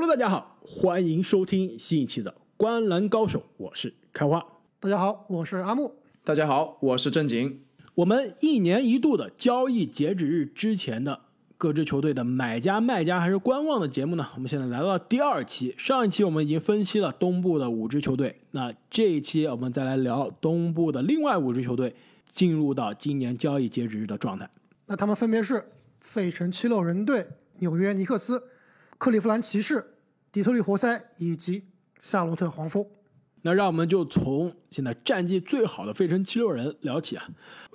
Hello，大家好，欢迎收听新一期的《观篮高手》，我是开花。大家好，我是阿木。大家好，我是正经。我们一年一度的交易截止日之前的各支球队的买家、卖家还是观望的节目呢？我们现在来到了第二期。上一期我们已经分析了东部的五支球队，那这一期我们再来聊东部的另外五支球队进入到今年交易截止日的状态。那他们分别是费城七六人队、纽约尼克斯、克利夫兰骑士、底特律活塞以及夏洛特黄蜂。那让我们就从现在战绩最好的费城七六人聊起啊。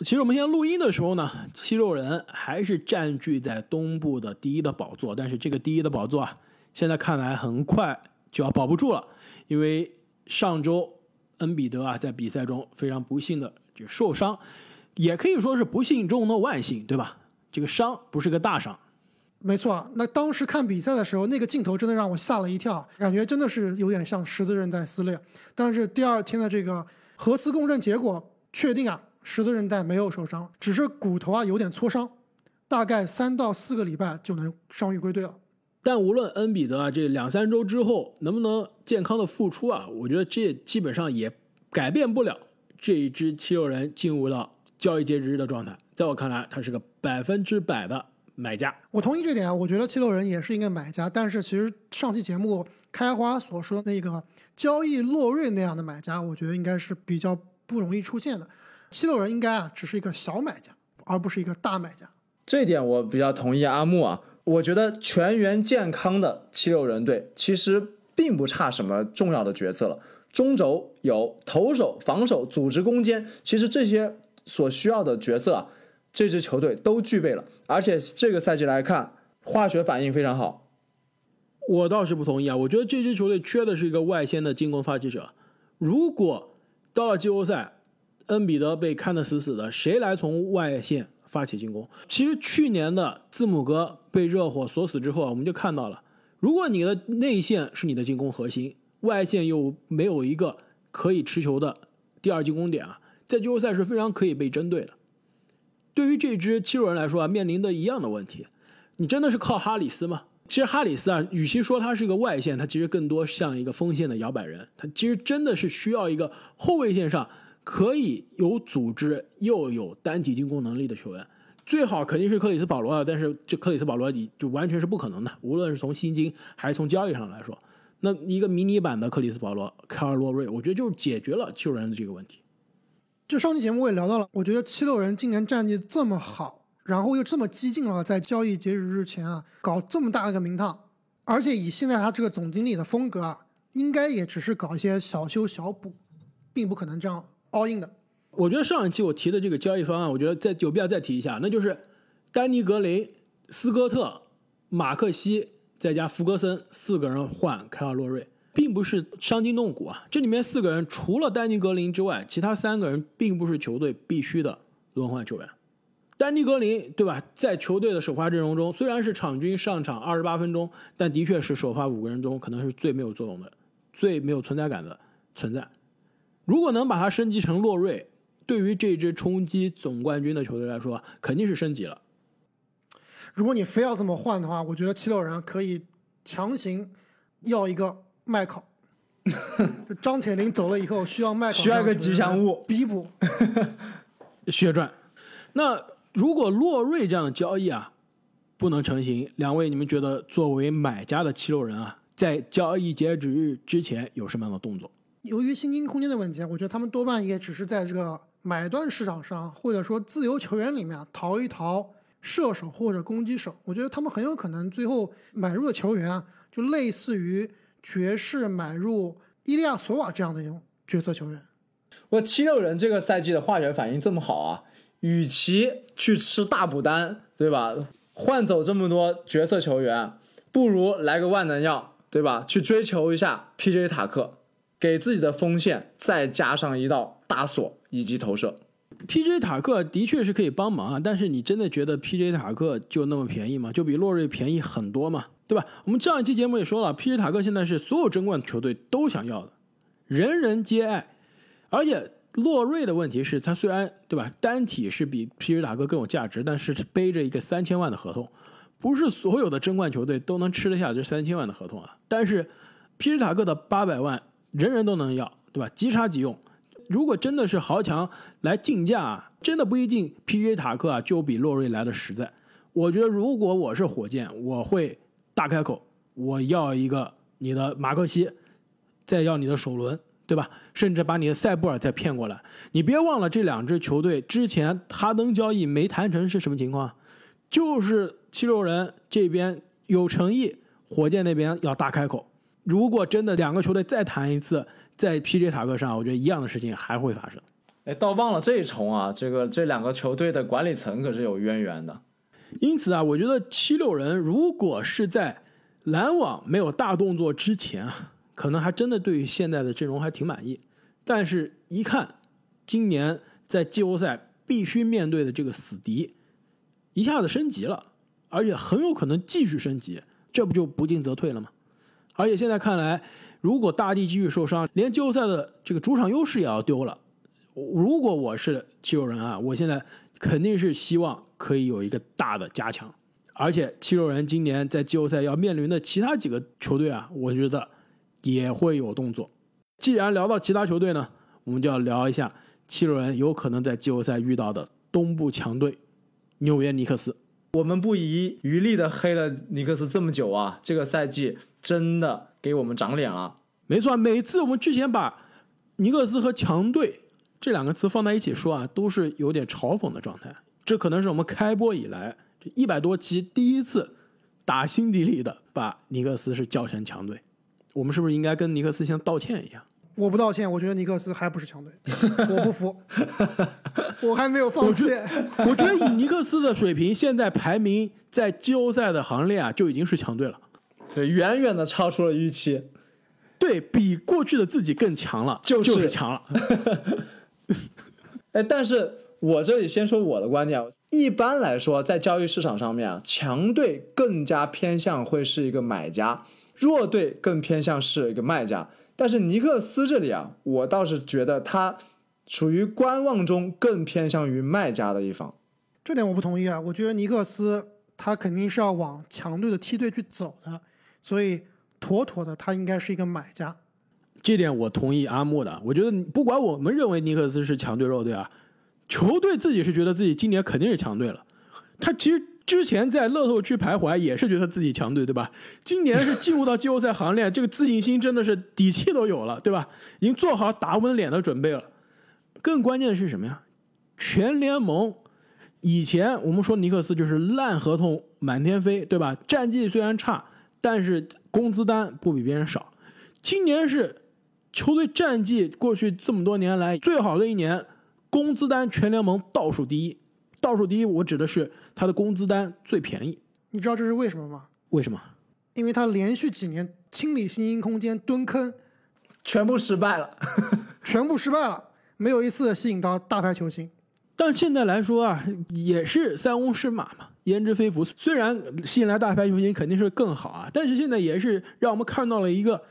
其实我们现在录音的时候呢，七六人还是占据在东部的第一的宝座，但是这个第一的宝座啊，现在看来很快就要保不住了，因为上周恩比德啊在比赛中非常不幸的就受伤，也可以说是不幸中的万幸，对吧？这个伤不是个大伤。没错，那当时看比赛的时候，那个镜头真的让我吓了一跳，感觉真的是有点像十字韧带撕裂。但是第二天的这个核磁共振结果确定啊，十字韧带没有受伤，只是骨头啊有点挫伤，大概三到四个礼拜就能伤愈归队了。但无论恩比德啊这两三周之后能不能健康的复出啊，我觉得这基本上也改变不了这一支七六人进入到交易截止日的状态。在我看来，他是个百分之百的。买家，我同意这点啊。我觉得七六人也是一个买家，但是其实上期节目开花所说的那个交易洛瑞那样的买家，我觉得应该是比较不容易出现的。七六人应该啊只是一个小买家，而不是一个大买家。这一点我比较同意阿木啊。我觉得全员健康的七六人队其实并不差什么重要的角色了。中轴有投手、防守、组织攻坚，其实这些所需要的角色啊。这支球队都具备了，而且这个赛季来看，化学反应非常好。我倒是不同意啊，我觉得这支球队缺的是一个外线的进攻发起者。如果到了季后赛，恩比德被看得死死的，谁来从外线发起进攻？其实去年的字母哥被热火锁死之后啊，我们就看到了，如果你的内线是你的进攻核心，外线又没有一个可以持球的第二进攻点啊，在季后赛是非常可以被针对的。对于这支七六人来说啊，面临的一样的问题，你真的是靠哈里斯吗？其实哈里斯啊，与其说他是一个外线，他其实更多像一个锋线的摇摆人。他其实真的是需要一个后卫线上可以有组织又有单体进攻能力的球员。最好肯定是克里斯保罗啊，但是这克里斯保罗你就完全是不可能的，无论是从薪金还是从交易上来说。那一个迷你版的克里斯保罗，卡尔洛瑞，我觉得就是解决了七六人的这个问题。就上期节目我也聊到了，我觉得七六人今年战绩这么好，然后又这么激进了，在交易截止日前啊，搞这么大一个名堂，而且以现在他这个总经理的风格啊，应该也只是搞一些小修小补，并不可能这样 all in 的。我觉得上一期我提的这个交易方案，我觉得再有必要再提一下，那就是丹尼格林、斯科特、马克西再加福格森四个人换凯尔洛瑞。并不是伤筋动骨啊！这里面四个人除了丹尼格林之外，其他三个人并不是球队必须的轮换球员。丹尼格林，对吧？在球队的首发阵容中，虽然是场均上场二十八分钟，但的确是首发五个人中可能是最没有作用的、最没有存在感的存在。如果能把他升级成洛瑞，对于这支冲击总冠军的球队来说，肯定是升级了。如果你非要这么换的话，我觉得七六人可以强行要一个。麦考，张铁林走了以后，需要麦考，需要一个吉祥物弥补血赚。那如果洛瑞这样的交易啊不能成型，两位你们觉得作为买家的七六人啊，在交易截止日之前有什么样的动作？由于薪金空间的问题，我觉得他们多半也只是在这个买断市场上，或者说自由球员里面淘一淘射手或者攻击手。我觉得他们很有可能最后买入的球员啊，就类似于。爵士买入伊利亚索瓦这样的一种角色球员，我七六人这个赛季的化学反应这么好啊，与其去吃大补单，对吧？换走这么多角色球员，不如来个万能药，对吧？去追求一下 P.J. 塔克，给自己的锋线再加上一道大锁以及投射。P.J. 塔克的确是可以帮忙啊，但是你真的觉得 P.J. 塔克就那么便宜吗？就比洛瑞便宜很多吗？对吧？我们上一期节目也说了皮尔塔克现在是所有争冠球队都想要的，人人皆爱。而且洛瑞的问题是他虽然对吧单体是比皮尔塔克更有价值，但是背着一个三千万的合同，不是所有的争冠球队都能吃得下这三千万的合同啊。但是皮什塔克的八百万，人人都能要，对吧？即插即用。如果真的是豪强来竞价啊，真的不一定皮耶塔克啊就比洛瑞来的实在。我觉得如果我是火箭，我会大开口，我要一个你的马克西，再要你的首轮，对吧？甚至把你的塞布尔再骗过来。你别忘了这两支球队之前哈登交易没谈成是什么情况，就是七六人这边有诚意，火箭那边要大开口。如果真的两个球队再谈一次，在 PJ 塔克上，我觉得一样的事情还会发生。哎，倒忘了这一重啊，这个这两个球队的管理层可是有渊源的。因此啊，我觉得七六人如果是在篮网没有大动作之前啊，可能还真的对于现在的阵容还挺满意。但是，一看今年在季后赛必须面对的这个死敌，一下子升级了，而且很有可能继续升级，这不就不进则退了吗？而且现在看来。如果大帝继续受伤，连季后赛的这个主场优势也要丢了。如果我是七六人啊，我现在肯定是希望可以有一个大的加强。而且七六人今年在季后赛要面临的其他几个球队啊，我觉得也会有动作。既然聊到其他球队呢，我们就要聊一下七六人有可能在季后赛遇到的东部强队纽约尼克斯。我们不遗余力的黑了尼克斯这么久啊，这个赛季真的。给我们长脸了，没错。每次我们之前把尼克斯和强队这两个词放在一起说啊，都是有点嘲讽的状态。这可能是我们开播以来这一百多期第一次打心底里的把尼克斯是叫成强队。我们是不是应该跟尼克斯先道歉一样？我不道歉，我觉得尼克斯还不是强队，我不服，我还没有放弃。我觉得以尼克斯的水平，现在排名在季后赛的行列啊，就已经是强队了。对，远远的超出了预期，对比过去的自己更强了，就是强了。哎，但是我这里先说我的观点，一般来说，在交易市场上面啊，强队更加偏向会是一个买家，弱队更偏向是一个卖家。但是尼克斯这里啊，我倒是觉得他处于观望中，更偏向于卖家的一方。这点我不同意啊，我觉得尼克斯他肯定是要往强队的梯队去走的。所以，妥妥的，他应该是一个买家。这点我同意阿木的。我觉得，不管我们认为尼克斯是强队弱队啊，球队自己是觉得自己今年肯定是强队了。他其实之前在乐透区徘徊，也是觉得自己强队，对吧？今年是进入到季后赛行列，这个自信心真的是底气都有了，对吧？已经做好打我们脸的准备了。更关键的是什么呀？全联盟以前我们说尼克斯就是烂合同满天飞，对吧？战绩虽然差。但是工资单不比别人少，今年是球队战绩过去这么多年来最好的一年，工资单全联盟倒数第一，倒数第一我指的是他的工资单最便宜。你知道这是为什么吗？为什么？因为他连续几年清理新兴空间蹲坑，全部失败了，全部失败了，没有一次吸引到大牌球星。但现在来说啊，也是塞翁失马嘛。焉知非福？虽然吸引来大牌球星肯定是更好啊，但是现在也是让我们看到了一个，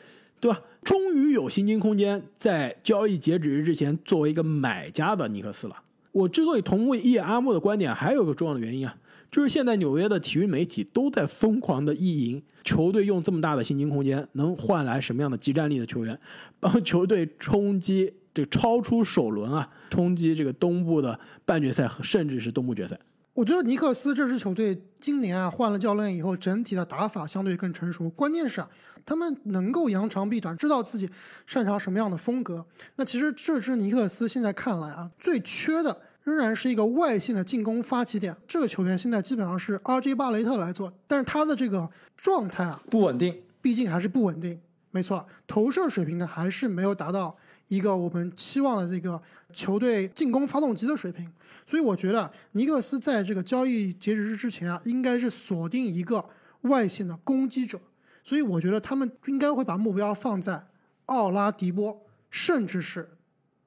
对吧？终于有薪金空间在交易截止日之前作为一个买家的尼克斯了。我之所以同意叶阿木的观点，还有个重要的原因啊，就是现在纽约的体育媒体都在疯狂的意淫球队用这么大的薪金空间能换来什么样的集战力的球员，帮球队冲击这个超出首轮啊，冲击这个东部的半决赛和甚至是东部决赛。我觉得尼克斯这支球队今年啊换了教练以后，整体的打法相对更成熟。关键是啊，他们能够扬长避短，知道自己擅长什么样的风格。那其实这支尼克斯现在看来啊，最缺的仍然是一个外线的进攻发起点。这个球员现在基本上是 RJ 巴雷特来做，但是他的这个状态啊不稳定，毕竟还是不稳定。没错，投射水平呢还是没有达到一个我们期望的这个球队进攻发动机的水平。所以我觉得尼克斯在这个交易截止日之前啊，应该是锁定一个外线的攻击者。所以我觉得他们应该会把目标放在奥拉迪波，甚至是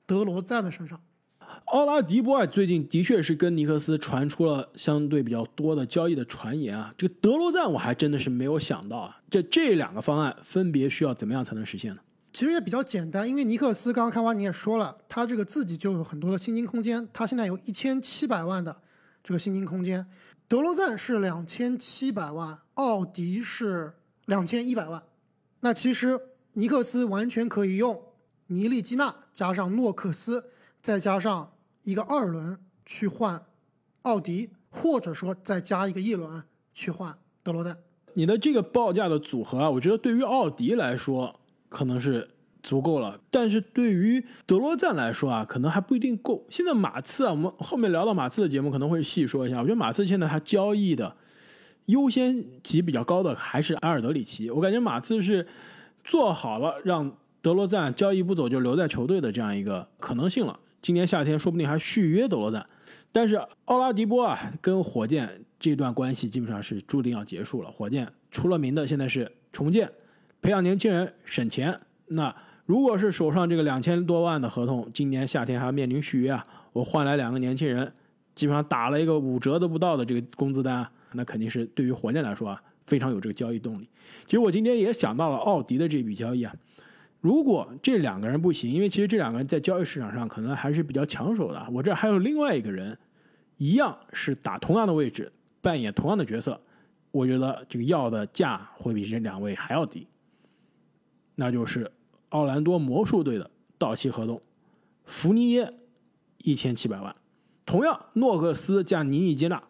德罗赞的身上。奥拉迪波啊，最近的确是跟尼克斯传出了相对比较多的交易的传言啊。这个德罗赞我还真的是没有想到啊，这这两个方案分别需要怎么样才能实现呢？其实也比较简单，因为尼克斯刚刚开完你也说了，他这个自己就有很多的薪金空间，他现在有一千七百万的这个薪金空间。德罗赞是两千七百万，奥迪是两千一百万。那其实尼克斯完全可以用尼利基纳加上诺克斯，再加上一个二轮去换奥迪，或者说再加一个一轮去换德罗赞。你的这个报价的组合啊，我觉得对于奥迪来说可能是足够了，但是对于德罗赞来说啊，可能还不一定够。现在马刺啊，我们后面聊到马刺的节目可能会细说一下。我觉得马刺现在他交易的优先级比较高的还是埃尔德里奇，我感觉马刺是做好了让德罗赞交易不走就留在球队的这样一个可能性了。今年夏天说不定还续约德罗赞，但是奥拉迪波啊跟火箭这段关系基本上是注定要结束了。火箭出了名的现在是重建，培养年轻人省钱。那如果是手上这个两千多万的合同，今年夏天还要面临续约啊，我换来两个年轻人，基本上打了一个五折都不到的这个工资单，那肯定是对于火箭来说啊非常有这个交易动力。其实我今天也想到了奥迪的这笔交易啊。如果这两个人不行，因为其实这两个人在交易市场上可能还是比较抢手的。我这还有另外一个人，一样是打同样的位置，扮演同样的角色，我觉得这个要的价会比这两位还要低。那就是奥兰多魔术队的到期合同，福尼耶一千七百万，同样诺克斯加尼尼基纳，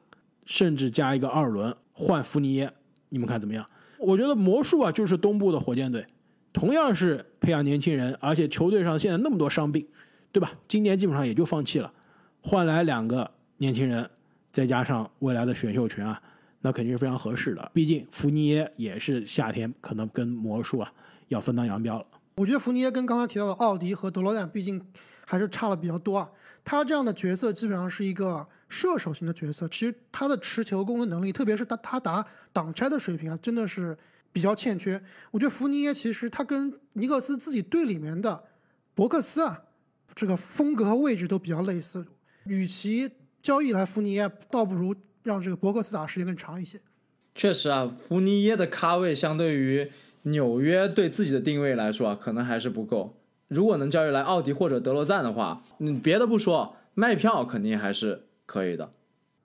甚至加一个二轮换福尼耶，你们看怎么样？我觉得魔术啊就是东部的火箭队。同样是培养年轻人，而且球队上现在那么多伤病，对吧？今年基本上也就放弃了，换来两个年轻人，再加上未来的选秀权啊，那肯定是非常合适的。毕竟福尼耶也是夏天可能跟魔术啊要分道扬镳了。我觉得福尼耶跟刚才提到的奥迪和德罗赞，毕竟还是差了比较多啊。他这样的角色基本上是一个射手型的角色，其实他的持球攻的能力，特别是他他打挡拆的水平啊，真的是。比较欠缺，我觉得福尼耶其实他跟尼克斯自己队里面的伯克斯啊，这个风格和位置都比较类似。与其交易来福尼耶，倒不如让这个伯克斯打时间更长一些。确实啊，福尼耶的咖位相对于纽约对自己的定位来说啊，可能还是不够。如果能交易来奥迪或者德罗赞的话，你别的不说，卖票肯定还是可以的。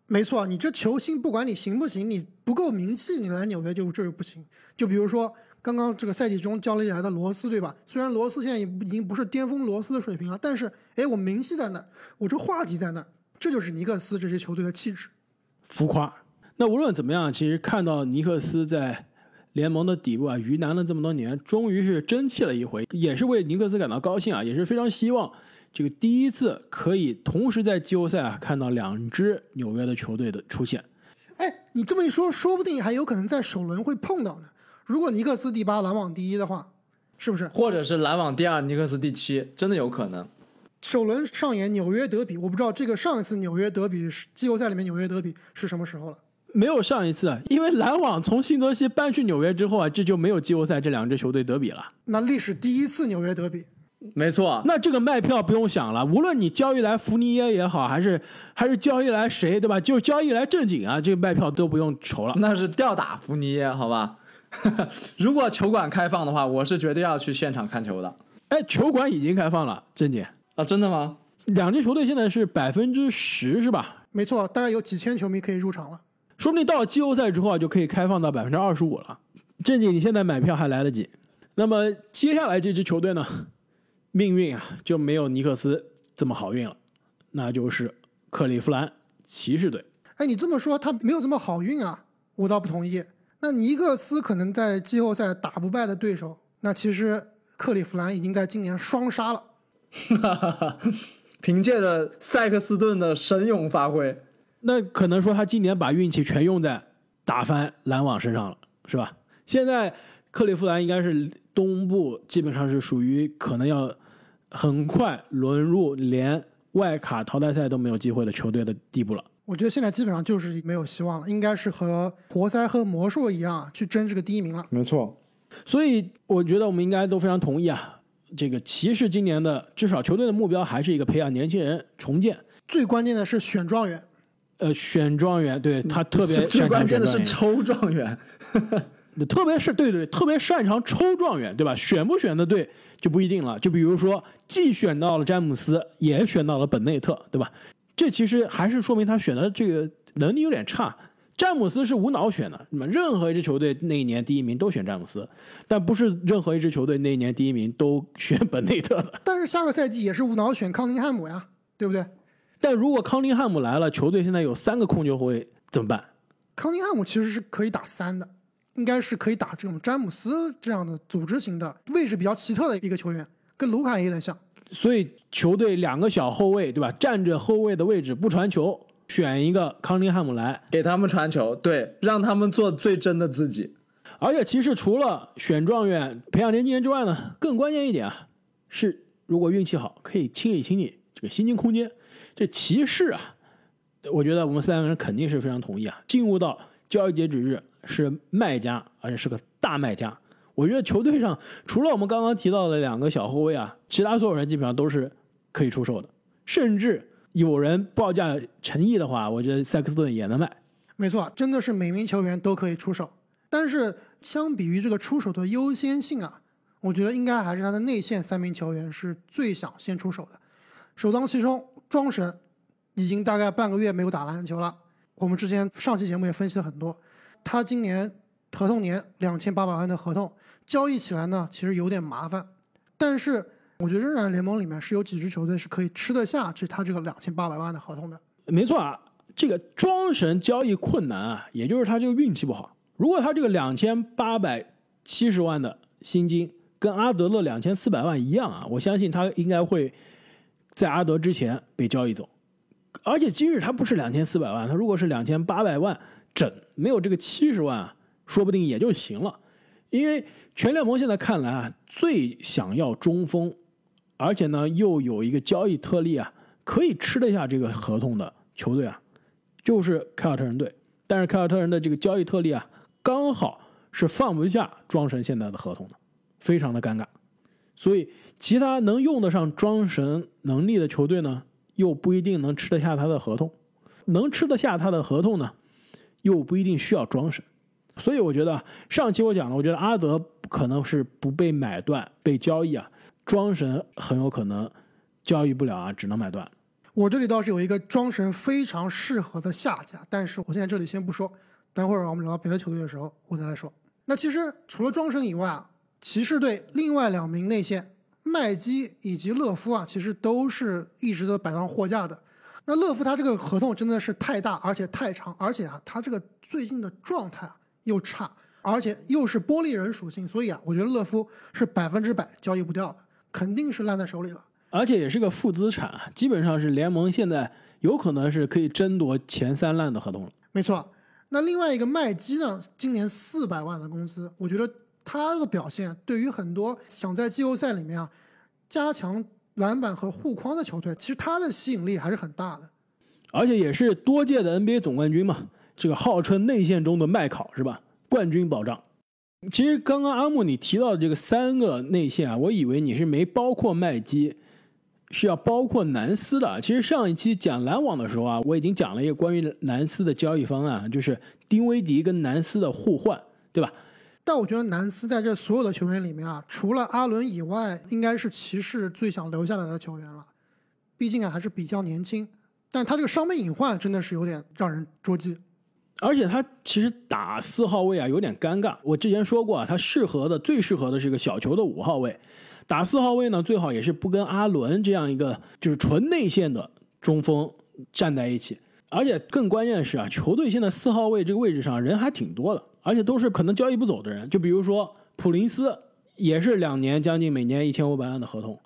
没错，你这球星不管你行不行，你不够名气，你来纽约就这是不行。就比如说刚刚这个赛季中交易来的罗斯，对吧？虽然罗斯现在已已经不是巅峰罗斯的水平了，但是哎，我名气在那儿，我这话题在那儿，这就是尼克斯这支球队的气质。浮夸。那无论怎么样，其实看到尼克斯在联盟的底部啊，鱼腩了这么多年，终于是争气了一回，也是为尼克斯感到高兴啊，也是非常希望。这个第一次可以同时在季后赛啊看到两支纽约的球队的出现，哎，你这么一说，说不定还有可能在首轮会碰到呢。如果尼克斯第八，篮网第一的话，是不是？或者是篮网第二，尼克斯第七，真的有可能。首轮上演纽约德比，我不知道这个上一次纽约德比是季后赛里面纽约德比是什么时候了？没有上一次，因为篮网从新泽西搬去纽约之后啊，这就没有季后赛这两支球队德比了。那历史第一次纽约德比。没错，那这个卖票不用想了，无论你交易来福尼耶也好，还是还是交易来谁，对吧？就交易来正经啊，这个卖票都不用愁了。那是吊打福尼耶，好吧？如果球馆开放的话，我是绝对要去现场看球的。哎，球馆已经开放了，正经啊，真的吗？两支球队现在是百分之十，是吧？没错，大概有几千球迷可以入场了。说不定到了季后赛之后啊，就可以开放到百分之二十五了。正经，你现在买票还来得及。那么接下来这支球队呢？命运啊，就没有尼克斯这么好运了，那就是克利夫兰骑士队。哎，你这么说他没有这么好运啊？我倒不同意。那尼克斯可能在季后赛打不败的对手，那其实克利夫兰已经在今年双杀了。凭借着塞克斯顿的神勇发挥，那可能说他今年把运气全用在打翻篮网身上了，是吧？现在克利夫兰应该是东部基本上是属于可能要。很快沦入连外卡淘汰赛都没有机会的球队的地步了。我觉得现在基本上就是没有希望了，应该是和活塞和魔术一样去争这个第一名了。没错，所以我觉得我们应该都非常同意啊。这个骑士今年的至少球队的目标还是一个培养年轻人、重建。最关键的是选状元。呃，选状元，对他特别最关键的是抽状元。特别是对对，特别擅长抽状元，对吧？选不选的对就不一定了。就比如说，既选到了詹姆斯，也选到了本内特，对吧？这其实还是说明他选的这个能力有点差。詹姆斯是无脑选的，那么任何一支球队那一年第一名都选詹姆斯，但不是任何一支球队那一年第一名都选本内特的。但是下个赛季也是无脑选康宁汉姆呀，对不对？但如果康宁汉姆来了，球队现在有三个控球后卫怎么办？康宁汉姆其实是可以打三的，应该是可以打这种詹姆斯这样的组织型的位置比较奇特的一个球员，跟卢卡也有点像。所以球队两个小后卫，对吧？站着后卫的位置不传球，选一个康宁汉姆来，给他们传球，对，让他们做最真的自己。而且其实除了选状元、培养年轻人之外呢，更关键一点啊，是如果运气好，可以清理清理这个薪金空间。这骑士啊，我觉得我们三个人肯定是非常同意啊。进入到交易截止日是卖家，而且是个大卖家。我觉得球队上除了我们刚刚提到的两个小后卫啊，其他所有人基本上都是可以出售的。甚至有人报价诚意的话，我觉得塞克斯顿也能卖。没错，真的是每名球员都可以出手。但是相比于这个出手的优先性啊，我觉得应该还是他的内线三名球员是最想先出手的，首当其冲。庄神已经大概半个月没有打篮球了。我们之前上期节目也分析了很多，他今年合同年两千八百万的合同，交易起来呢其实有点麻烦。但是我觉得仍然联盟里面是有几支球队是可以吃得下这他这个两千八百万的合同的。没错啊，这个庄神交易困难啊，也就是他这个运气不好。如果他这个两千八百七十万的薪金跟阿德勒两千四百万一样啊，我相信他应该会。在阿德之前被交易走，而且即使他不是两千四百万，他如果是两千八百万整，没有这个七十万啊，说不定也就行了。因为全联盟现在看来啊，最想要中锋，而且呢又有一个交易特例啊，可以吃得下这个合同的球队啊，就是凯尔特人队。但是凯尔特人的这个交易特例啊，刚好是放不下庄神现在的合同的，非常的尴尬。所以，其他能用得上庄神能力的球队呢，又不一定能吃得下他的合同；能吃得下他的合同呢，又不一定需要庄神。所以，我觉得上期我讲了，我觉得阿德可能是不被买断、被交易啊，庄神很有可能交易不了啊，只能买断。我这里倒是有一个庄神非常适合的下家，但是我现在这里先不说，等会儿我们聊到别的球队的时候，我再来说。那其实除了庄神以外啊。骑士队另外两名内线麦基以及勒夫啊，其实都是一直都摆上货架的。那勒夫他这个合同真的是太大，而且太长，而且啊，他这个最近的状态又差，而且又是玻璃人属性，所以啊，我觉得勒夫是百分之百交易不掉的，肯定是烂在手里了。而且也是个负资产，基本上是联盟现在有可能是可以争夺前三烂的合同了。没错。那另外一个麦基呢，今年四百万的工资，我觉得。他的表现对于很多想在季后赛里面啊加强篮板和护框的球队，其实他的吸引力还是很大的，而且也是多届的 NBA 总冠军嘛，这个号称内线中的麦考是吧？冠军保障。其实刚刚阿木你提到的这个三个内线啊，我以为你是没包括麦基，是要包括南斯的。其实上一期讲篮网的时候啊，我已经讲了一个关于南斯的交易方案，就是丁威迪跟南斯的互换，对吧？但我觉得南斯在这所有的球员里面啊，除了阿伦以外，应该是骑士最想留下来的球员了。毕竟啊，还是比较年轻。但他这个伤病隐患真的是有点让人捉急。而且他其实打四号位啊有点尴尬。我之前说过啊，他适合的最适合的是一个小球的五号位。打四号位呢，最好也是不跟阿伦这样一个就是纯内线的中锋站在一起。而且更关键是啊，球队现在四号位这个位置上人还挺多的。而且都是可能交易不走的人，就比如说普林斯，也是两年将近每年一千五百万的合同。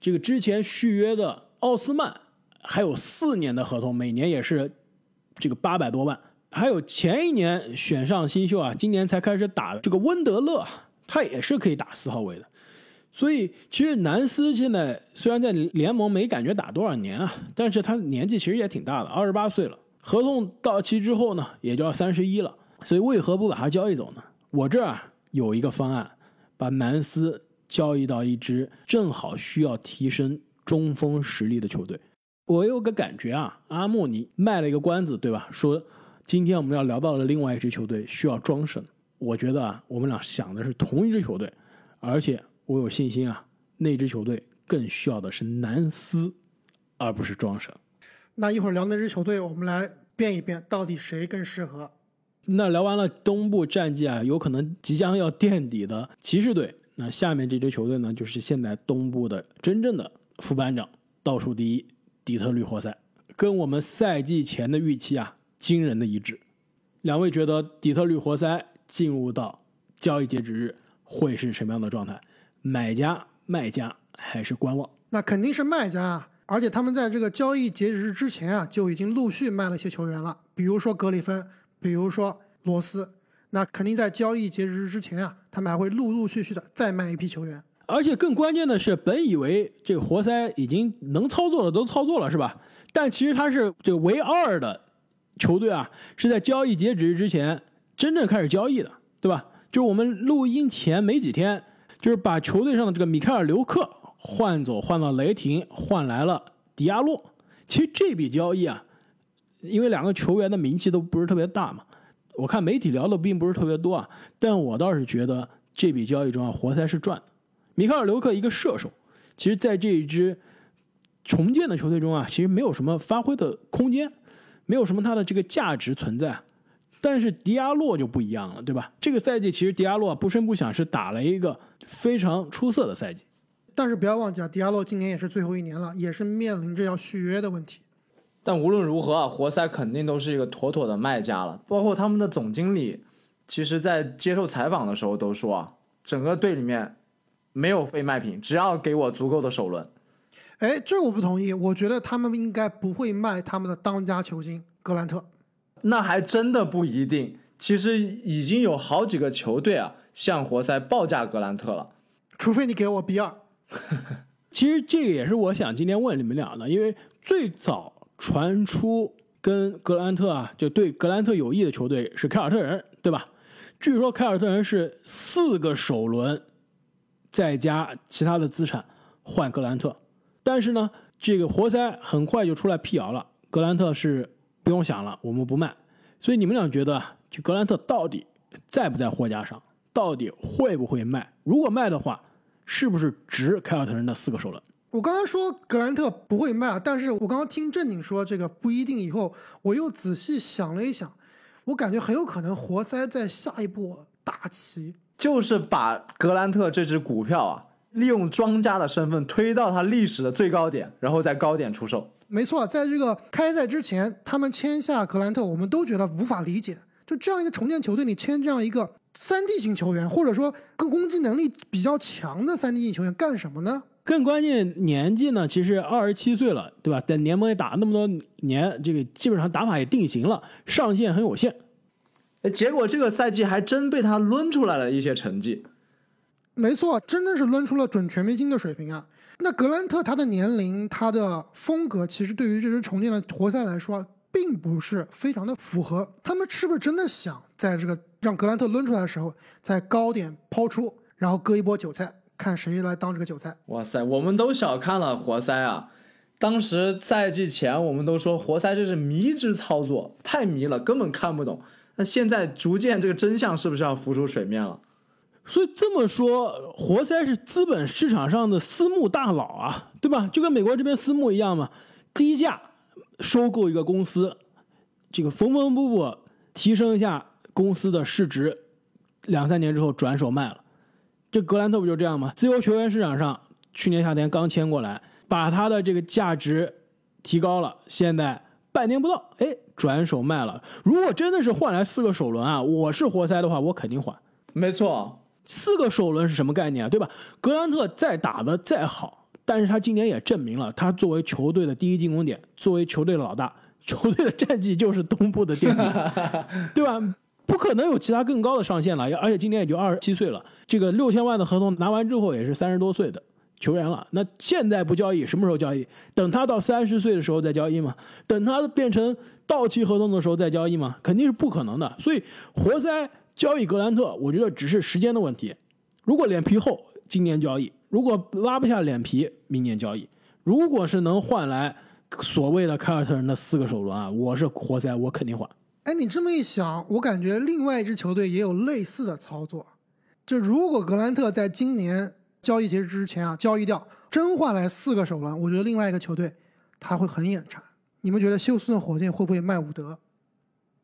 这个之前续约的奥斯曼，还有四年的合同，每年也是这个八百多万。还有前一年选上新秀啊，今年才开始打这个温德勒，他也是可以打四号位的。所以其实南斯现在虽然在联盟没感觉打多少年啊，但是他年纪其实也挺大的，二十八岁了，合同到期之后呢，也就要三十一了。所以为何不把他交易走呢？我这儿有一个方案，把南斯交易到一支正好需要提升中锋实力的球队。我有个感觉啊，阿莫尼卖了一个关子，对吧？说今天我们要聊到了另外一支球队需要庄神。我觉得啊，我们俩想的是同一支球队，而且我有信心啊，那支球队更需要的是南斯，而不是庄神。那一会儿聊那支球队，我们来变一变，到底谁更适合？那聊完了东部战绩啊，有可能即将要垫底的骑士队，那下面这支球队呢，就是现在东部的真正的副班长，倒数第一底特律活塞，跟我们赛季前的预期啊，惊人的一致。两位觉得底特律活塞进入到交易截止日会是什么样的状态？买家、卖家还是观望？那肯定是卖家啊，而且他们在这个交易截止日之前啊，就已经陆续卖了一些球员了，比如说格里芬，比如说罗斯。那肯定在交易截止日之前啊，他们还会陆陆续续的再卖一批球员。而且更关键的是，本以为这个活塞已经能操作的都操作了，是吧？但其实他是这个唯二的球队啊，是在交易截止日之前真正开始交易的，对吧？就是我们录音前没几天，就是把球队上的这个米开尔·刘克换走，换到雷霆，换来了迪亚洛。其实这笔交易啊，因为两个球员的名气都不是特别大嘛，我看媒体聊的并不是特别多啊，但我倒是觉得这笔交易中啊，活塞是赚的。米开尔·刘克一个射手，其实在这一支重建的球队中啊，其实没有什么发挥的空间，没有什么他的这个价值存在。但是迪亚洛就不一样了，对吧？这个赛季其实迪亚洛不声不响是打了一个非常出色的赛季。但是不要忘记啊，迪亚洛今年也是最后一年了，也是面临着要续约的问题。但无论如何啊，活塞肯定都是一个妥妥的卖家了。包括他们的总经理，其实在接受采访的时候都说啊，整个队里面没有非卖品，只要给我足够的首轮。哎，这我不同意，我觉得他们应该不会卖他们的当家球星格兰特。那还真的不一定。其实已经有好几个球队啊，向活塞报价格兰特了。除非你给我比尔。其实这个也是我想今天问你们俩的，因为最早传出跟格兰特啊，就对格兰特有益的球队是凯尔特人，对吧？据说凯尔特人是四个首轮，再加其他的资产换格兰特，但是呢，这个活塞很快就出来辟谣了，格兰特是不用想了，我们不卖。所以你们俩觉得，就格兰特到底在不在货架上？到底会不会卖？如果卖的话，是不是值凯尔特人的四个首轮？我刚刚说格兰特不会卖，但是我刚刚听正经说这个不一定，以后我又仔细想了一想，我感觉很有可能活塞在下一步大棋，就是把格兰特这只股票啊，利用庄家的身份推到它历史的最高点，然后在高点出售。没错，在这个开赛之前，他们签下格兰特，我们都觉得无法理解，就这样一个重建球队，你签这样一个。三 D 型球员，或者说个攻击能力比较强的三 D 型球员干什么呢？更关键年纪呢，其实二十七岁了，对吧？在联盟也打那么多年，这个基本上打法也定型了，上限很有限。哎，结果这个赛季还真被他抡出来了一些成绩。没错，真的是抡出了准全明星的水平啊！那格兰特他的年龄、他的风格，其实对于这支重建的活塞来说，并不是非常的符合。他们是不是真的想在这个？让格兰特抡出来的时候，在高点抛出，然后割一波韭菜，看谁来当这个韭菜。哇塞，我们都小看了活塞啊！当时赛季前我们都说活塞这是迷之操作，太迷了，根本看不懂。那现在逐渐这个真相是不是要浮出水面了？所以这么说，活塞是资本市场上的私募大佬啊，对吧？就跟美国这边私募一样嘛，低价收购一个公司，这个缝缝补补提升一下。公司的市值两三年之后转手卖了，这格兰特不就这样吗？自由球员市场上去年夏天刚签过来，把他的这个价值提高了，现在半年不到，哎，转手卖了。如果真的是换来四个首轮啊，我是活塞的话，我肯定换。没错，四个首轮是什么概念啊？对吧？格兰特再打的再好，但是他今年也证明了，他作为球队的第一进攻点，作为球队的老大，球队的战绩就是东部的垫底，对吧？不可能有其他更高的上限了，而且今年也就二十七岁了。这个六千万的合同拿完之后，也是三十多岁的球员了。那现在不交易，什么时候交易？等他到三十岁的时候再交易吗？等他变成到期合同的时候再交易吗？肯定是不可能的。所以，活塞交易格兰特，我觉得只是时间的问题。如果脸皮厚，今年交易；如果拉不下脸皮，明年交易。如果是能换来所谓的凯尔特人的四个首轮啊，我是活塞，我肯定换。哎，你这么一想，我感觉另外一支球队也有类似的操作。就如果格兰特在今年交易截止之前啊交易掉，真换来四个首轮，我觉得另外一个球队他会很眼馋。你们觉得休斯顿火箭会不会卖伍德？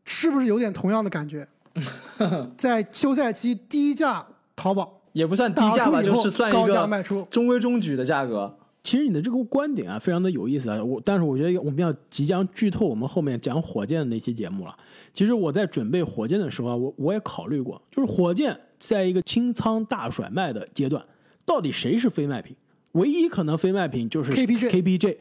是不是有点同样的感觉？在休赛期低价淘宝，也不算低价吧，就是算一高价个卖出。中规中矩的价格。其实你的这个观点啊，非常的有意思啊。我但是我觉得我们要即将剧透我们后面讲火箭的那期节目了。其实我在准备火箭的时候啊，我我也考虑过，就是火箭在一个清仓大甩卖的阶段，到底谁是非卖品？唯一可能非卖品就是 KPJ KPJ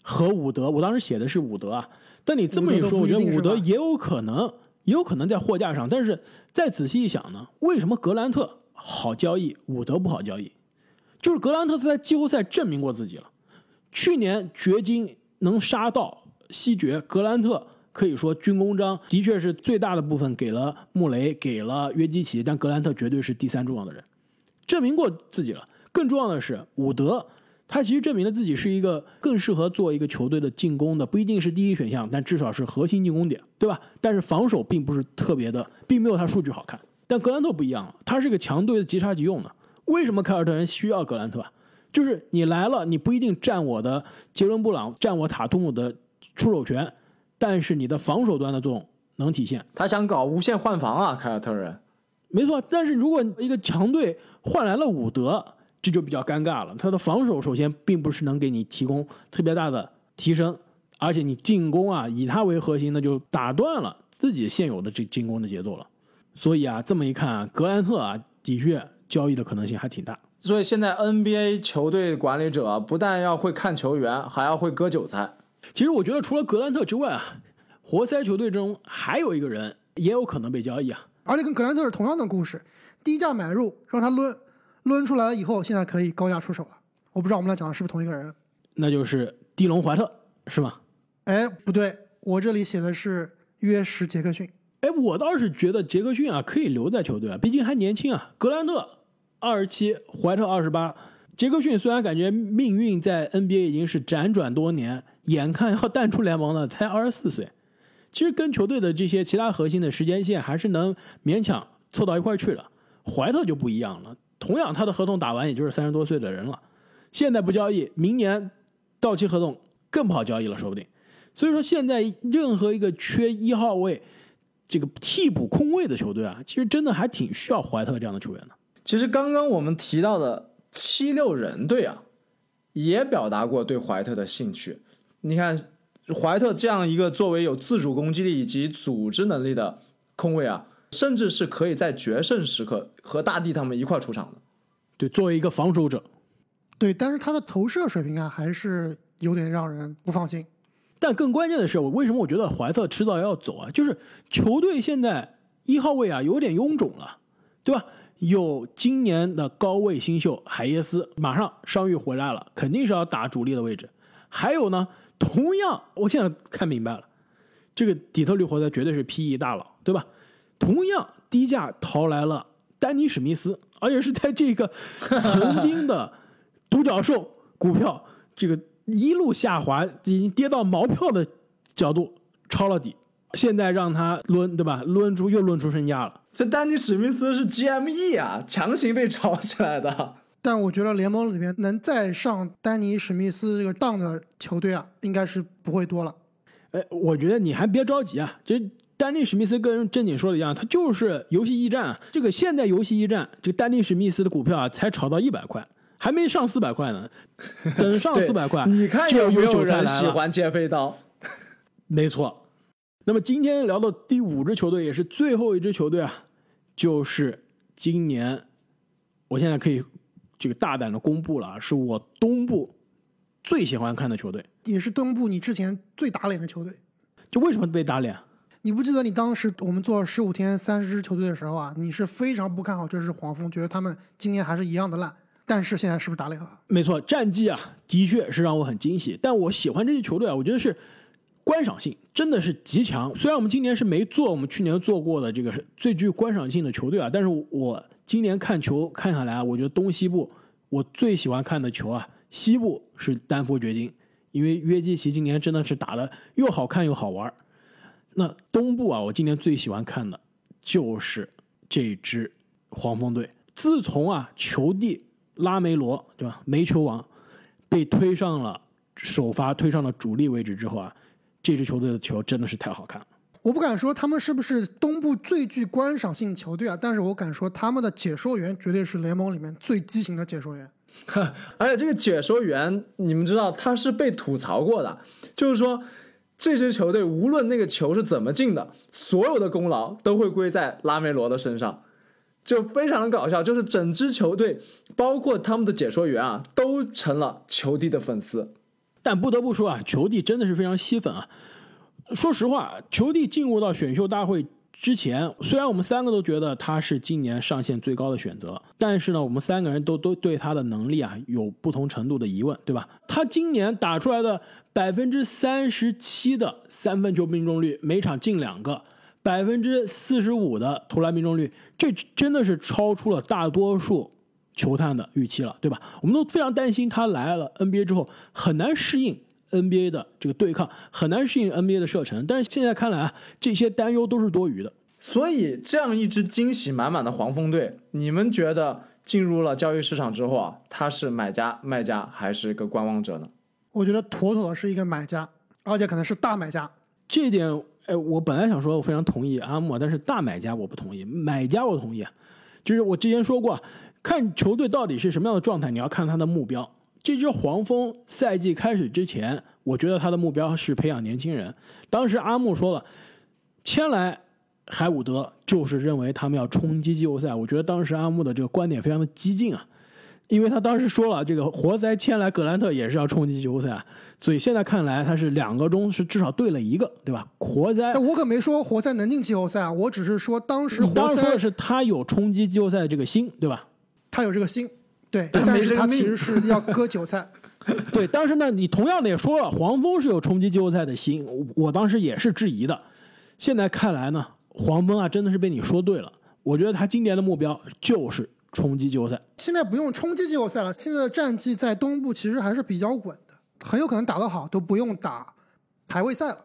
和伍德。我当时写的是伍德啊，但你这么一说，我觉得伍德也有可能，也有可能在货架上。但是再仔细一想呢，为什么格兰特好交易，伍德不好交易？就是格兰特他在季后赛证明过自己了。去年掘金能杀到西决，格兰特可以说军功章的确是最大的部分给了穆雷，给了约基奇，但格兰特绝对是第三重要的人，证明过自己了。更重要的是，伍德他其实证明了自己是一个更适合做一个球队的进攻的，不一定是第一选项，但至少是核心进攻点，对吧？但是防守并不是特别的，并没有他数据好看。但格兰特不一样了，他是个强队的即插即用的。为什么凯尔特人需要格兰特啊？就是你来了，你不一定占我的杰伦布朗、占我塔图姆的出手权，但是你的防守端的作用能体现。他想搞无限换防啊，凯尔特人。没错，但是如果一个强队换来了伍德，这就比较尴尬了。他的防守首先并不是能给你提供特别大的提升，而且你进攻啊以他为核心，那就打断了自己现有的这进攻的节奏了。所以啊，这么一看啊，格兰特啊，的确交易的可能性还挺大。所以现在 NBA 球队管理者不但要会看球员，还要会割韭菜。其实我觉得除了格兰特之外啊，活塞球队中还有一个人也有可能被交易啊。而且跟格兰特是同样的故事，低价买入让他抡，抡出来了以后，现在可以高价出手了。我不知道我们俩讲的是不是同一个人？那就是蒂隆怀特，是吗？哎，不对，我这里写的是约什杰克逊。哎，我倒是觉得杰克逊啊可以留在球队啊，毕竟还年轻啊。格兰特二十七，怀特二十八，杰克逊虽然感觉命运在 NBA 已经是辗转多年，眼看要淡出联盟了，才二十四岁，其实跟球队的这些其他核心的时间线还是能勉强凑到一块去的。怀特就不一样了，同样他的合同打完也就是三十多岁的人了，现在不交易，明年到期合同更不好交易了，说不定。所以说现在任何一个缺一号位。这个替补空位的球队啊，其实真的还挺需要怀特这样的球员的。其实刚刚我们提到的七六人队啊，也表达过对怀特的兴趣。你看，怀特这样一个作为有自主攻击力以及组织能力的空位啊，甚至是可以在决胜时刻和大帝他们一块出场的。对，作为一个防守者，对，但是他的投射水平啊，还是有点让人不放心。但更关键的是，我为什么我觉得怀特迟早要走啊？就是球队现在一号位啊有点臃肿了，对吧？有今年的高位新秀海耶斯，马上伤愈回来了，肯定是要打主力的位置。还有呢，同样我现在看明白了，这个底特律活塞绝对是 PE 大佬，对吧？同样低价淘来了丹尼史密斯，而且是在这个曾经的独角兽股票 这个。一路下滑，已经跌到毛票的角度抄了底，现在让他抡，对吧？抡出又抡出身价了。这丹尼史密斯是 GME 啊，强行被炒起来的。但我觉得联盟里面能再上丹尼史密斯这个当的球队啊，应该是不会多了。哎，我觉得你还别着急啊，这丹尼史密斯跟正经说的一样，他就是游戏驿站。这个现在游戏驿站，这个丹尼史密斯的股票啊，才炒到一百块。还没上四百块呢，等上四百块，你看有没有人喜欢接飞刀？没错。那么今天聊到第五支球队，也是最后一支球队啊，就是今年，我现在可以这个大胆的公布了，是我东部最喜欢看的球队，也是东部你之前最打脸的球队。就为什么被打脸？你不记得你当时我们做十五天三十支球队的时候啊，你是非常不看好这支黄蜂，觉得他们今年还是一样的烂。但是现在是不是打脸了？没错，战绩啊，的确是让我很惊喜。但我喜欢这支球队啊，我觉得是观赏性真的是极强。虽然我们今年是没做我们去年做过的这个最具观赏性的球队啊，但是我今年看球看下来啊，我觉得东西部我最喜欢看的球啊，西部是丹佛掘金，因为约基奇今年真的是打的又好看又好玩。那东部啊，我今年最喜欢看的就是这支黄蜂队。自从啊球帝。拉梅罗对吧？煤球王被推上了首发，推上了主力位置之后啊，这支球队的球真的是太好看了。我不敢说他们是不是东部最具观赏性球队啊，但是我敢说他们的解说员绝对是联盟里面最畸形的解说员。而且这个解说员，你们知道他是被吐槽过的，就是说这支球队无论那个球是怎么进的，所有的功劳都会归在拉梅罗的身上，就非常的搞笑。就是整支球队，包括他们的解说员啊，都成了球帝的粉丝。但不得不说啊，球帝真的是非常吸粉啊。说实话，球帝进入到选秀大会。之前虽然我们三个都觉得他是今年上限最高的选择，但是呢，我们三个人都都对他的能力啊有不同程度的疑问，对吧？他今年打出来的百分之三十七的三分球命中率，每场进两个，百分之四十五的投篮命中率，这真的是超出了大多数球探的预期了，对吧？我们都非常担心他来了 NBA 之后很难适应。NBA 的这个对抗很难适应 NBA 的射程，但是现在看来啊，这些担忧都是多余的。所以，这样一支惊喜满满的黄蜂队，你们觉得进入了交易市场之后啊，他是买家、卖家还是一个观望者呢？我觉得妥妥的是一个买家，而且可能是大买家。这一点，哎，我本来想说我非常同意阿莫，但是大买家我不同意，买家我同意。就是我之前说过，看球队到底是什么样的状态，你要看他的目标。这支黄蜂赛季开始之前，我觉得他的目标是培养年轻人。当时阿木说了，签来海伍德就是认为他们要冲击季后赛。我觉得当时阿木的这个观点非常的激进啊，因为他当时说了，这个活塞签来格兰特也是要冲击季后赛，所以现在看来他是两个中是至少对了一个，对吧？活塞，但我可没说活塞能进季后赛啊，我只是说当时活塞说的是他有冲击季后赛的这个心，对吧？他有这个心。对，但是他其实是要割韭菜。对，但是呢，你同样的也说了，黄蜂是有冲击季后赛的心，我当时也是质疑的。现在看来呢，黄蜂啊，真的是被你说对了。我觉得他今年的目标就是冲击季后赛。现在不用冲击季后赛了，现在的战绩在东部其实还是比较稳的，很有可能打得好都不用打排位赛了。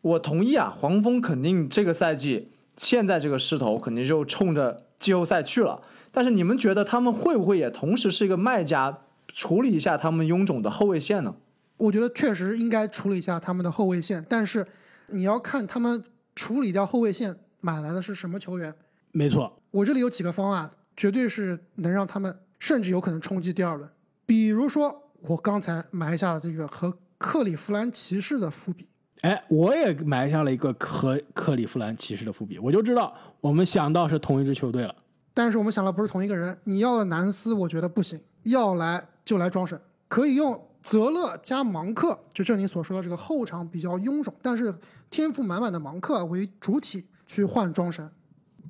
我同意啊，黄蜂肯定这个赛季现在这个势头肯定就冲着季后赛去了。但是你们觉得他们会不会也同时是一个卖家，处理一下他们臃肿的后卫线呢？我觉得确实应该处理一下他们的后卫线，但是你要看他们处理掉后卫线买来的是什么球员。没错，我这里有几个方案，绝对是能让他们甚至有可能冲击第二轮。比如说我刚才埋下了这个和克利夫兰骑士的伏笔。哎，我也埋下了一个和克利夫兰骑士的伏笔，我就知道我们想到是同一支球队了。但是我们想的不是同一个人。你要的南斯，我觉得不行，要来就来庄神，可以用泽勒加芒克，就正你所说的这个后场比较臃肿，但是天赋满满的芒克为主体去换庄神。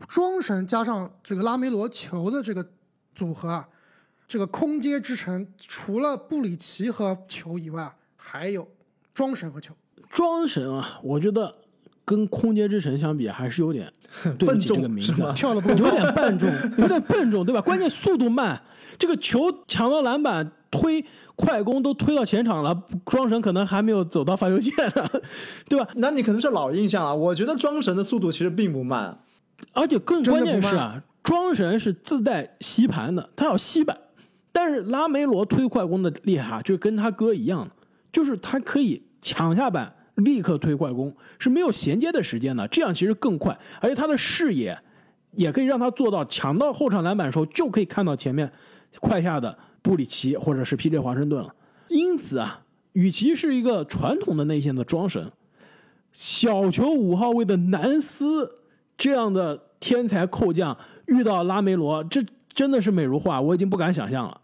庄神加上这个拉梅罗球的这个组合啊，这个空接之城除了布里奇和球以外，还有庄神和球。庄神啊，我觉得。跟空间之神相比，还是有点对不起这个名字，跳了有点笨重，有点笨重，对吧？关键速度慢，这个球抢到篮板推快攻都推到前场了，庄神可能还没有走到罚球线呢，对吧？那你可能是老印象啊，我觉得庄神的速度其实并不慢，而且更关键是啊，庄神是自带吸盘的，他要吸板，但是拉梅罗推快攻的厉害，就是跟他哥一样，就是他可以抢下板。立刻推快攻是没有衔接的时间的，这样其实更快，而且他的视野也可以让他做到抢到后场篮板的时候就可以看到前面快下的布里奇或者是 P.J. 华盛顿了。因此啊，与其是一个传统的内线的装神，小球五号位的南斯这样的天才扣将遇到拉梅罗，这真的是美如画，我已经不敢想象了。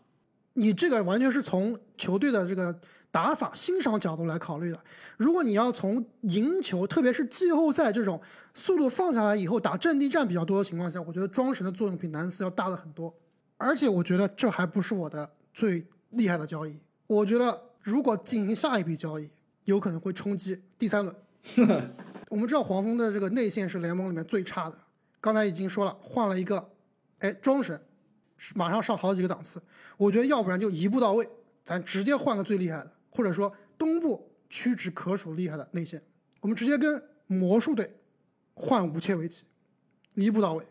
你这个完全是从球队的这个。打法欣赏角度来考虑的。如果你要从赢球，特别是季后赛这种速度放下来以后打阵地战比较多的情况下，我觉得庄神的作用比南斯要大的很多。而且我觉得这还不是我的最厉害的交易。我觉得如果进行下一笔交易，有可能会冲击第三轮。我们知道黄蜂的这个内线是联盟里面最差的。刚才已经说了，换了一个，哎，庄神马上上好几个档次。我觉得要不然就一步到位，咱直接换个最厉害的。或者说东部屈指可数厉害的内线，我们直接跟魔术队换武切维奇，一步到位，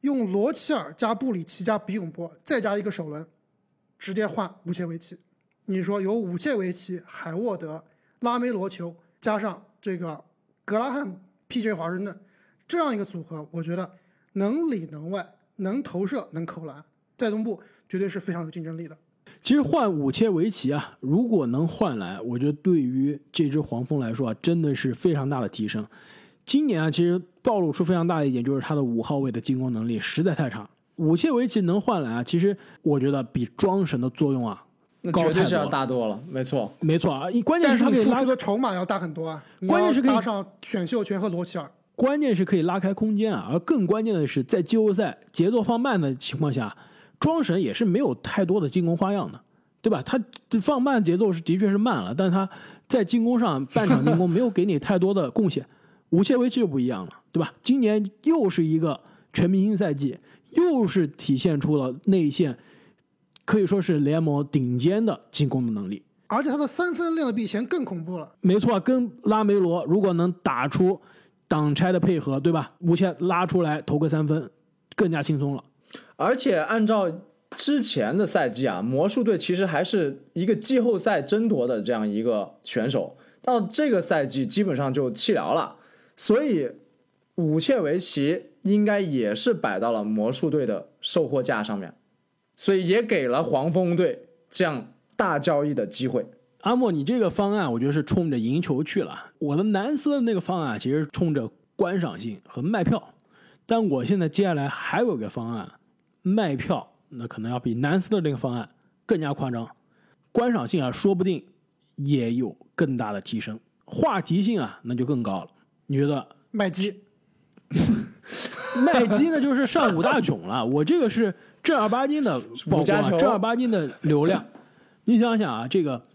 用罗齐尔加布里奇加比永波再加一个首轮，直接换武切维奇。你说有武切维奇、海沃德、拉梅罗球，加上这个格拉汉 PJ 华盛顿这样一个组合，我觉得能里能外，能投射能扣篮，在东部绝对是非常有竞争力的。其实换五切维奇啊，如果能换来，我觉得对于这支黄蜂来说啊，真的是非常大的提升。今年啊，其实暴露出非常大的一点，就是他的五号位的进攻能力实在太差。五切维奇能换来啊，其实我觉得比庄神的作用啊那绝对是要。大多了，没错。没错啊，一关键是他可以拉出的筹码要大很多啊！关键是可以搭上选秀权和罗齐尔，关键是可以拉开空间啊，而更关键的是，在季后赛节奏放慢的情况下，庄神也是没有太多的进攻花样的，对吧？他放慢节奏是的确是慢了，但他在进攻上半场进攻没有给你太多的贡献。武切维奇就不一样了，对吧？今年又是一个全明星赛季，又是体现出了内线可以说是联盟顶尖的进攻的能力。而且他的三分练的比以前更恐怖了。没错，跟拉梅罗如果能打出挡拆的配合，对吧？无限拉出来投个三分，更加轻松了。而且按照之前的赛季啊，魔术队其实还是一个季后赛争夺的这样一个选手，到这个赛季基本上就弃疗了，所以武切维奇应该也是摆到了魔术队的售货架上面，所以也给了黄蜂队这样大交易的机会。阿莫，你这个方案我觉得是冲着赢球去了。我的南斯的那个方案其实冲着观赏性和卖票，但我现在接下来还有一个方案，卖票那可能要比南斯的这个方案更加夸张，观赏性啊说不定也有更大的提升，话题性啊那就更高了。你觉得麦基，麦基呢就是上五大囧了，我这个是正儿八经的正儿八经的流量。你想想啊，这个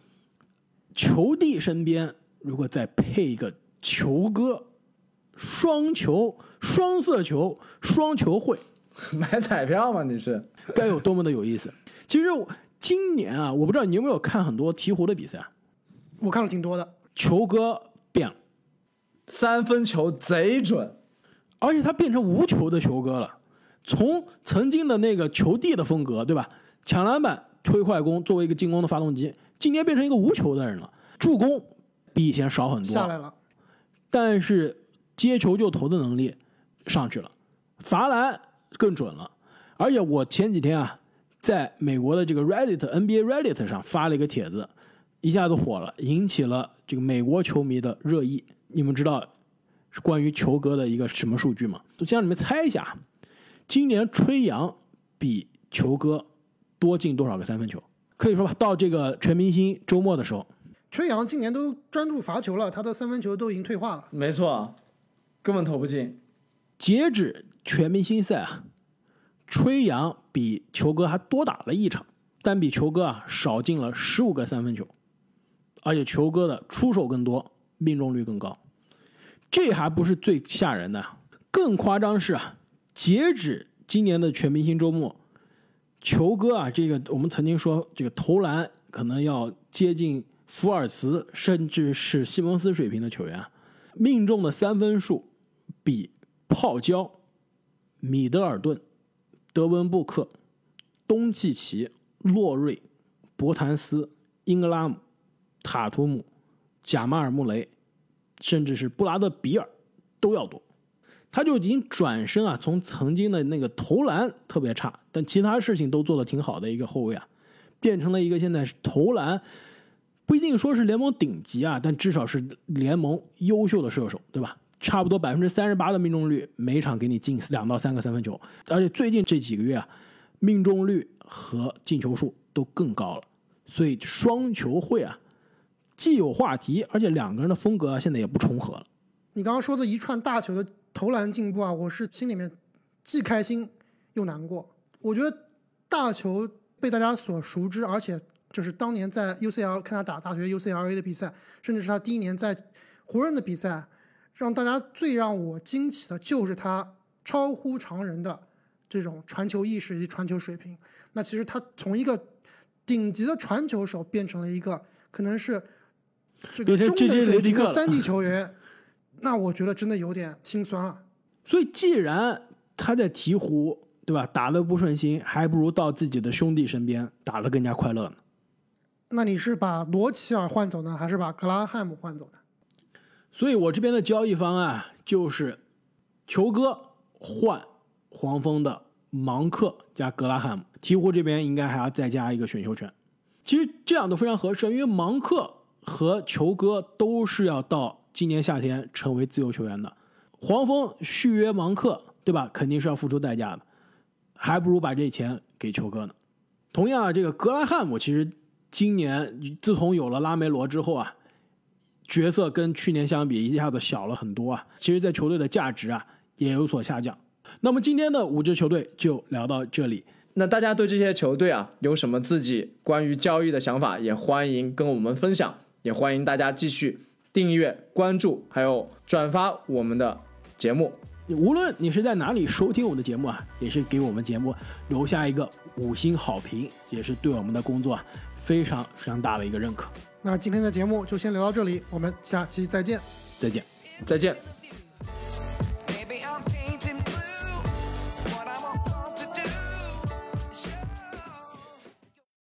球帝身边如果再配一个球哥，双球、双色球、双球会，买彩票吗？你是？该有多么的有意思！其实今年啊，我不知道你有没有看很多鹈鹕的比赛，我看了挺多的。球哥变了。三分球贼准，而且他变成无球的球哥了，从曾经的那个球帝的风格，对吧？抢篮板、推快攻，作为一个进攻的发动机，今年变成一个无球的人了，助攻比以前少很多，下来了，但是接球就投的能力上去了，罚篮更准了。而且我前几天啊，在美国的这个 Reddit NBA Reddit 上发了一个帖子，一下子火了，引起了这个美国球迷的热议。你们知道是关于球哥的一个什么数据吗？就先让你们猜一下，今年吹杨比球哥多进多少个三分球？可以说吧，到这个全明星周末的时候，吹杨今年都专注罚球了，他的三分球都已经退化了。没错，根本投不进。截止全明星赛啊，吹杨比球哥还多打了一场，但比球哥啊少进了十五个三分球，而且球哥的出手更多，命中率更高。这还不是最吓人的，更夸张是啊，截止今年的全明星周末，球哥啊，这个我们曾经说这个投篮可能要接近福尔茨甚至是西蒙斯水平的球员，命中的三分数比泡椒、米德尔顿、德文布克、东契奇、洛瑞、博谭斯、英格拉姆、塔图姆、贾马尔穆雷，甚至是布拉德比尔都要多。他就已经转身啊，从曾经的那个投篮特别差，但其他事情都做得挺好的一个后卫啊，变成了一个现在是投篮不一定说是联盟顶级啊，但至少是联盟优秀的射手，对吧？差不多百分之三十八的命中率，每场给你进两到三个三分球，而且最近这几个月啊，命中率和进球数都更高了，所以双球会啊，既有话题，而且两个人的风格啊，现在也不重合了。你刚刚说的一串大球的投篮进步啊，我是心里面既开心又难过。我觉得大球被大家所熟知，而且就是当年在 UCL 看他打大学 UCLA 的比赛，甚至是他第一年在湖人的比赛，让大家最让我惊奇的就是他超乎常人的这种传球意识以及传球水平。那其实他从一个顶级的传球手变成了一个可能是这个中等水平的三 D 球员，那我觉得真的有点心酸啊。所以，既然他在鹈鹕，对吧，打得不顺心，还不如到自己的兄弟身边打得更加快乐呢。那你是把罗齐尔换走呢，还是把格拉汉姆换走呢？所以我这边的交易方案就是球哥换黄蜂的芒克加格拉汉姆，鹈鹕这边应该还要再加一个选秀权。其实这样都非常合适，因为芒克和球哥都是要到今年夏天成为自由球员的。黄蜂续约芒克，对吧？肯定是要付出代价的，还不如把这钱给球哥呢。同样啊，这个格拉汉姆其实今年自从有了拉梅罗之后啊，角色跟去年相比一下子小了很多啊。其实，在球队的价值啊也有所下降。那么今天的五支球队就聊到这里。那大家对这些球队啊有什么自己关于交易的想法，也欢迎跟我们分享，也欢迎大家继续订阅、关注，还有转发我们的节目。无论你是在哪里收听我们的节目啊，也是给我们节目留下一个五星好评，也是对我们的工作啊非常非常大的一个认可。那今天的节目就先聊到这里，我们下期再见。再见。再见。